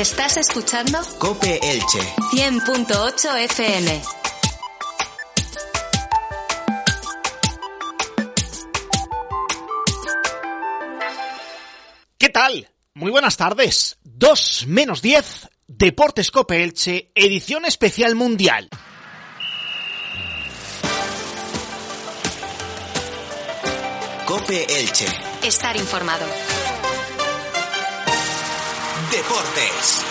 Estás escuchando Cope Elche. 100.8 FM. ¿Qué tal? Muy buenas tardes. 2 menos 10, Deportes Cope Elche, edición especial mundial. Cope Elche. Estar informado. Deportes.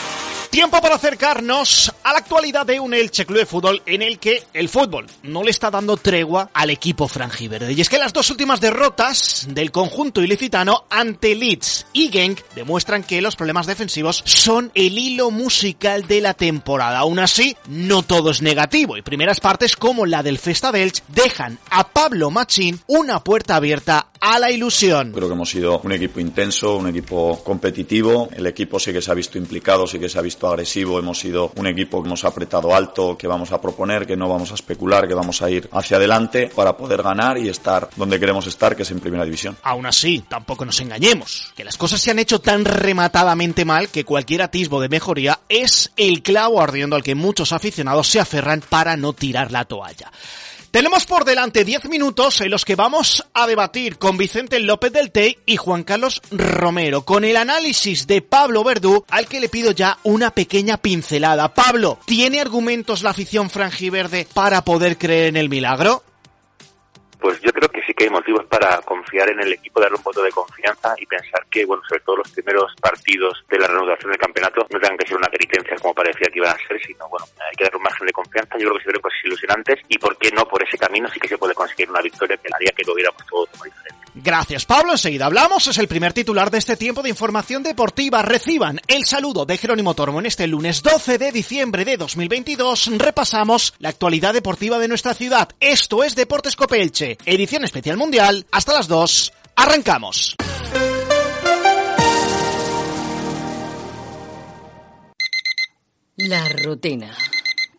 Tiempo para acercarnos a la actualidad de un Elche Club de Fútbol en el que el fútbol no le está dando tregua al equipo franjiverde. Y es que las dos últimas derrotas del conjunto ilicitano ante Leeds y Genk demuestran que los problemas defensivos son el hilo musical de la temporada. Aún así, no todo es negativo y primeras partes como la del Festa de Elche dejan a Pablo Machín una puerta abierta a la ilusión. Creo que hemos sido un equipo intenso, un equipo competitivo. El equipo sí que se ha visto implicado, sí que se ha visto agresivo. Hemos sido un equipo que hemos apretado alto, que vamos a proponer, que no vamos a especular, que vamos a ir hacia adelante para poder ganar y estar donde queremos estar, que es en primera división. Aún así, tampoco nos engañemos, que las cosas se han hecho tan rematadamente mal que cualquier atisbo de mejoría es el clavo ardiendo al que muchos aficionados se aferran para no tirar la toalla. Tenemos por delante 10 minutos en los que vamos a debatir con Vicente López del Tey y Juan Carlos Romero, con el análisis de Pablo Verdú, al que le pido ya una pequeña pincelada. Pablo, ¿tiene argumentos la afición franjiverde para poder creer en el milagro? Pues yo creo que hay motivos para confiar en el equipo, darle un voto de confianza y pensar que, bueno, sobre todo los primeros partidos de la reanudación del campeonato no tengan que ser una penitencia como parecía que iban a ser, sino, bueno, hay que darle un margen de confianza. Yo creo que se ven cosas ilusionantes y, ¿por qué no? Por ese camino sí que se puede conseguir una victoria que haría que lo hubiéramos todo como diferente. Gracias, Pablo. Enseguida hablamos. Es el primer titular de este tiempo de información deportiva. Reciban el saludo de Jerónimo Tormo en este lunes 12 de diciembre de 2022. Repasamos la actualidad deportiva de nuestra ciudad. Esto es Deportes Copelche, edición especial mundial. Hasta las 2. Arrancamos. La rutina.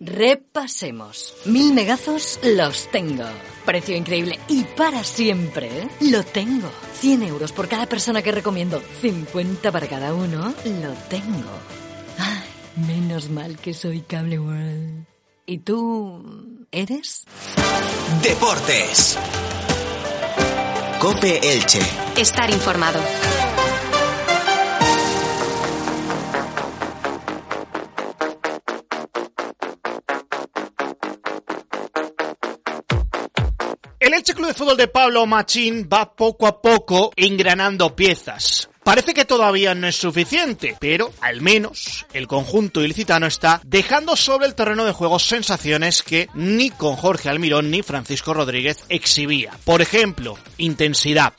Repasemos. Mil megazos los tengo. Precio increíble y para siempre. ¿eh? Lo tengo. 100 euros por cada persona que recomiendo. 50 para cada uno. Lo tengo. Ay, menos mal que soy Cable World. ¿Y tú eres? Deportes. Cope Elche. Estar informado. Elche Club de Fútbol de Pablo Machín va poco a poco engranando piezas. Parece que todavía no es suficiente, pero al menos el conjunto ilicitano está dejando sobre el terreno de juego sensaciones que ni con Jorge Almirón ni Francisco Rodríguez exhibía. Por ejemplo, intensidad.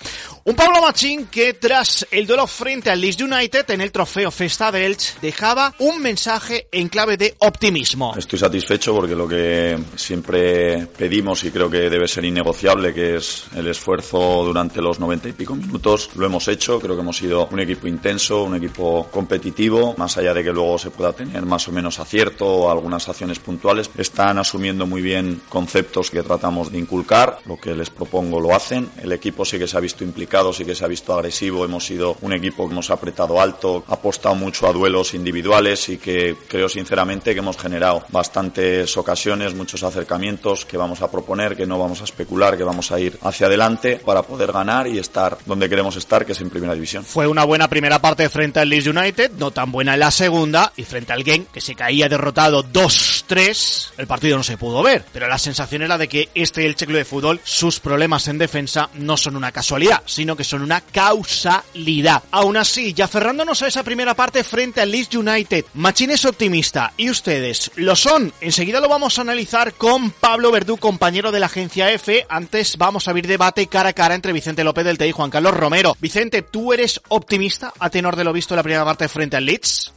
Un Pablo Machín que tras el duelo frente al Leeds United en el trofeo Festa de Elche dejaba un mensaje en clave de optimismo. Estoy satisfecho porque lo que siempre pedimos y creo que debe ser innegociable, que es el esfuerzo durante los noventa y pico minutos, lo hemos hecho. Creo que hemos sido un equipo intenso, un equipo competitivo, más allá de que luego se pueda tener más o menos acierto o algunas acciones puntuales. Están asumiendo muy bien conceptos que tratamos de inculcar, lo que les propongo lo hacen. El equipo sí que se ha visto implicado sí que se ha visto agresivo, hemos sido un equipo que hemos apretado alto, apostado mucho a duelos individuales y que creo sinceramente que hemos generado bastantes ocasiones, muchos acercamientos que vamos a proponer, que no vamos a especular, que vamos a ir hacia adelante para poder ganar y estar donde queremos estar, que es en primera división. Fue una buena primera parte frente al Leeds United, no tan buena en la segunda, y frente al Genk, que se caía derrotado 2-3, el partido no se pudo ver, pero la sensación era de que este Elche Club de Fútbol, sus problemas en defensa no son una casualidad, sino que son una causalidad. Aún así, ya aferrándonos a esa primera parte frente al Leeds United, Machín es optimista y ustedes lo son. Enseguida lo vamos a analizar con Pablo Verdú, compañero de la agencia F. Antes vamos a abrir debate cara a cara entre Vicente López del T y Juan Carlos Romero. Vicente, ¿tú eres optimista a tenor de lo visto en la primera parte frente al Leeds?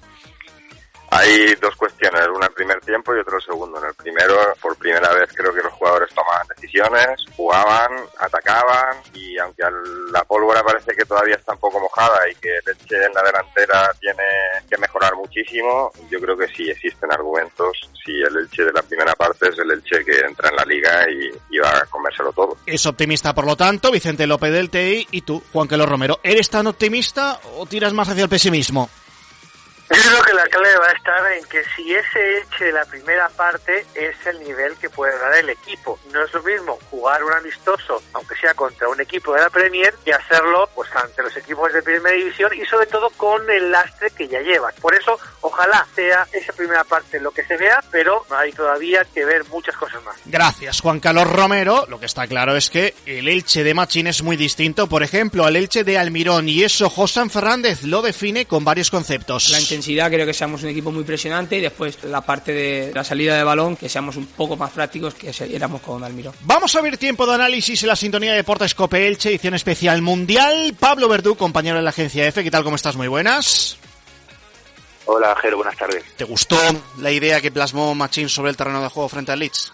Hay dos cuestiones, una en primer tiempo y otra en segundo. En el primero, por primera vez creo que los jugadores tomaban decisiones, jugaban, atacaban y aunque la pólvora parece que todavía está un poco mojada y que el Elche en la delantera tiene que mejorar muchísimo, yo creo que sí existen argumentos. Si el Elche de la primera parte es el Elche que entra en la liga y, va a comérselo todo. Es optimista, por lo tanto, Vicente López del TI y tú, Juan Carlos Romero. ¿Eres tan optimista o tiras más hacia el pesimismo? Yo creo que la clave va a estar en que si ese eche de la primera parte es el nivel que puede dar el equipo. No es lo mismo jugar un amistoso, aunque sea contra un equipo de la Premier, y hacerlo pues ante los equipos de primera división y sobre todo con el lastre que ya llevan. Por eso, ojalá sea esa primera parte lo que se vea, pero hay todavía que ver muchas cosas más. Gracias, Juan Carlos Romero. Lo que está claro es que el Elche de Machín es muy distinto, por ejemplo, al Elche de Almirón, y eso José Fernández lo define con varios conceptos intensidad, creo que seamos un equipo muy presionante y después la parte de la salida de balón, que seamos un poco más prácticos que éramos con Almirón. Vamos a ver tiempo de análisis en la sintonía de Deportes Cope Elche, edición especial mundial. Pablo Verdú, compañero de la agencia F, ¿qué tal? ¿Cómo estás? Muy buenas. Hola, Jero, buenas tardes. ¿Te gustó la idea que plasmó Machín sobre el terreno de juego frente al Leeds?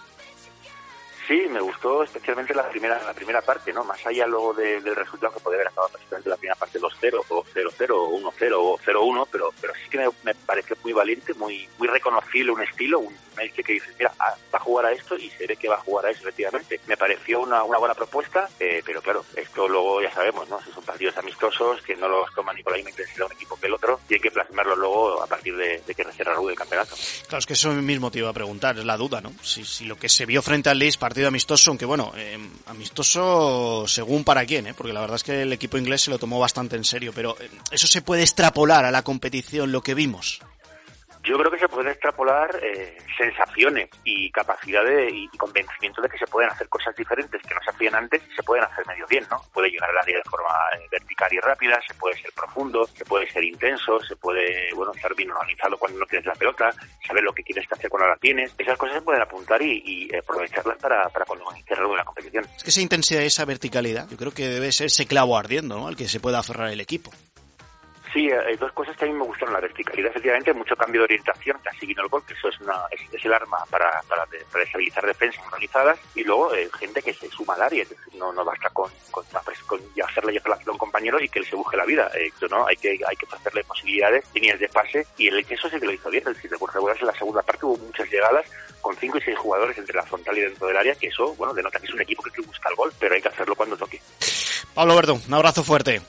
Sí, me gustó especialmente la primera la primera parte, ¿no? Más allá luego del resultado que puede haber acabado perfectamente la primera parte 2-0 o 0-0 o 1-0 o 0-1, pero, pero sí que me, me, pareció muy valiente, muy muy reconocible un estilo, un Elche que dice, mira, ah, va a jugar a esto y se ve que va a jugar a eso, efectivamente. Me pareció una, una buena propuesta, eh, pero claro, esto luego ya sabemos, ¿no? Partidos amistosos que no los toman ni por la misma intensidad un equipo que el otro y hay que plasmarlo luego a partir de, de que recién el campeonato. Claro, es que eso mismo te iba a preguntar, es la duda, ¿no? Si, si lo que se vio frente al Leeds, partido amistoso, aunque bueno, eh, amistoso según para quién, ¿eh? Porque la verdad es que el equipo inglés se lo tomó bastante en serio, pero eh, eso se puede extrapolar a la competición, lo que vimos. Yo creo que se pueden extrapolar eh, sensaciones y capacidad de, y convencimiento de que se pueden hacer cosas diferentes que no se hacían antes y se pueden hacer medio bien, ¿no? Puede llegar a la de forma eh, vertical y rápida, se puede ser profundo, se puede ser intenso, se puede, bueno, estar bien organizado cuando no tienes la pelota, saber lo que quieres hacer cuando la tienes. Esas cosas se pueden apuntar y, y aprovecharlas para, para cuando luego la competición. Es que esa intensidad, esa verticalidad, yo creo que debe ser ese clavo ardiendo, ¿no? Al que se pueda aferrar el equipo. Sí, hay dos cosas que a mí me gustaron. La verticalidad, efectivamente, mucho cambio de orientación, casi vino el gol, que eso es, una, es, el arma para, para, para, estabilizar defensas organizadas. Y luego, eh, gente que se suma al área, no, no basta con, con, con hacerle llevar a un compañero y que él se busque la vida. Eh, no, hay que, hay que ofrecerle posibilidades, líneas de pase. Y el eso sí que lo hizo bien. Es en la segunda parte hubo muchas llegadas con cinco y seis jugadores entre la frontal y dentro del área, que eso, bueno, denota que es un equipo que busca el gol, pero hay que hacerlo cuando toque. Pablo Verdú, un abrazo fuerte.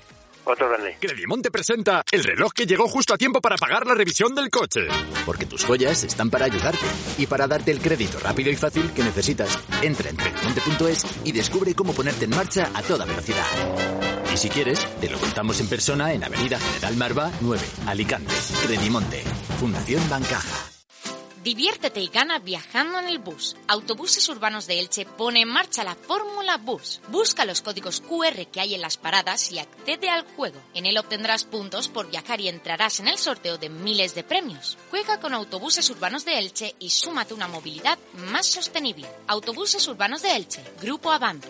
Otro grande. Credimonte presenta el reloj que llegó justo a tiempo para pagar la revisión del coche. Porque tus joyas están para ayudarte y para darte el crédito rápido y fácil que necesitas. Entra en credimonte.es y descubre cómo ponerte en marcha a toda velocidad. Y si quieres, te lo contamos en persona en Avenida General Marva 9, Alicante. Credimonte, Fundación Bancaja. Diviértete y gana viajando en el bus. Autobuses Urbanos de Elche pone en marcha la Fórmula Bus. Busca los códigos QR que hay en las paradas y accede al juego. En él obtendrás puntos por viajar y entrarás en el sorteo de miles de premios. Juega con Autobuses Urbanos de Elche y súmate una movilidad más sostenible. Autobuses Urbanos de Elche, Grupo Avanza.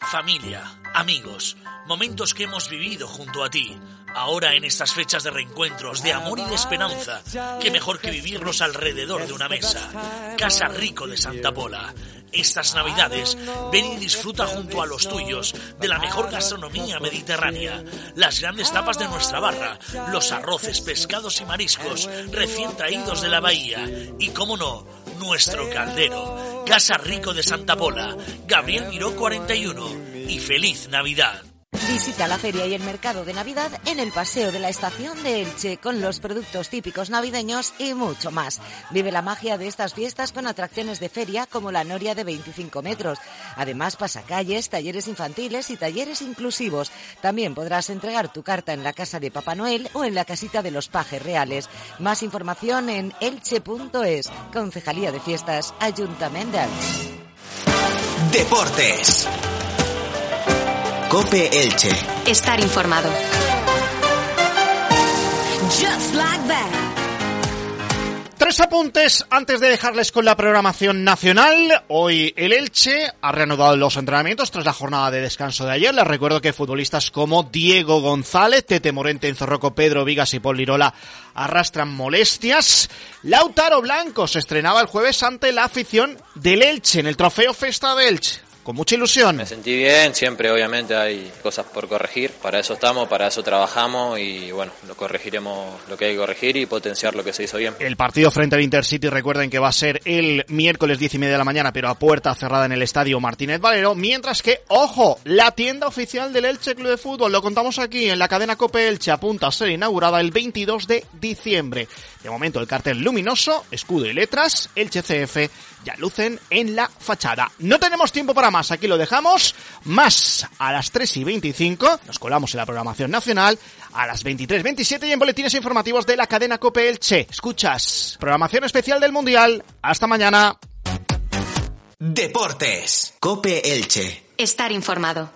Familia, amigos, momentos que hemos vivido junto a ti. Ahora en estas fechas de reencuentros, de amor y de esperanza, qué mejor que vivirlos alrededor de una mesa. Casa Rico de Santa Pola. Estas navidades, ven y disfruta junto a los tuyos de la mejor gastronomía mediterránea, las grandes tapas de nuestra barra, los arroces, pescados y mariscos recién traídos de la bahía y, como no, nuestro caldero. Casa Rico de Santa Pola, Gabriel Miró 41 y feliz Navidad. Visita la feria y el mercado de Navidad en el Paseo de la Estación de Elche con los productos típicos navideños y mucho más. Vive la magia de estas fiestas con atracciones de feria como la Noria de 25 metros. Además, pasacalles, talleres infantiles y talleres inclusivos. También podrás entregar tu carta en la casa de Papá Noel o en la casita de los pajes reales. Más información en elche.es. Concejalía de Fiestas, Ayuntamiento de. Deportes. Cope Elche. Estar informado. Just like that. Tres apuntes antes de dejarles con la programación nacional. Hoy el Elche ha reanudado los entrenamientos tras la jornada de descanso de ayer. Les recuerdo que futbolistas como Diego González, Tete Morente, Enzorroco, Pedro Vigas y Paul Lirola arrastran molestias. Lautaro Blanco se estrenaba el jueves ante la afición del Elche en el Trofeo Festa de Elche con mucha ilusión. Me sentí bien, siempre obviamente hay cosas por corregir, para eso estamos, para eso trabajamos y bueno, lo corregiremos lo que hay que corregir y potenciar lo que se hizo bien. El partido frente al Intercity, recuerden que va a ser el miércoles 10 y media de la mañana, pero a puerta cerrada en el estadio Martínez Valero, mientras que, ojo, la tienda oficial del Elche Club de Fútbol, lo contamos aquí en la cadena Cope Elche, apunta a ser inaugurada el 22 de diciembre. De momento el cartel luminoso, escudo y letras, Elche CF ya lucen en la fachada. No tenemos tiempo para más, aquí lo dejamos. Más a las 3 y 25, nos colamos en la programación nacional. A las 23.27 y en boletines informativos de la cadena Cope Elche. Escuchas, programación especial del Mundial. Hasta mañana. Deportes. Cope Elche. Estar informado.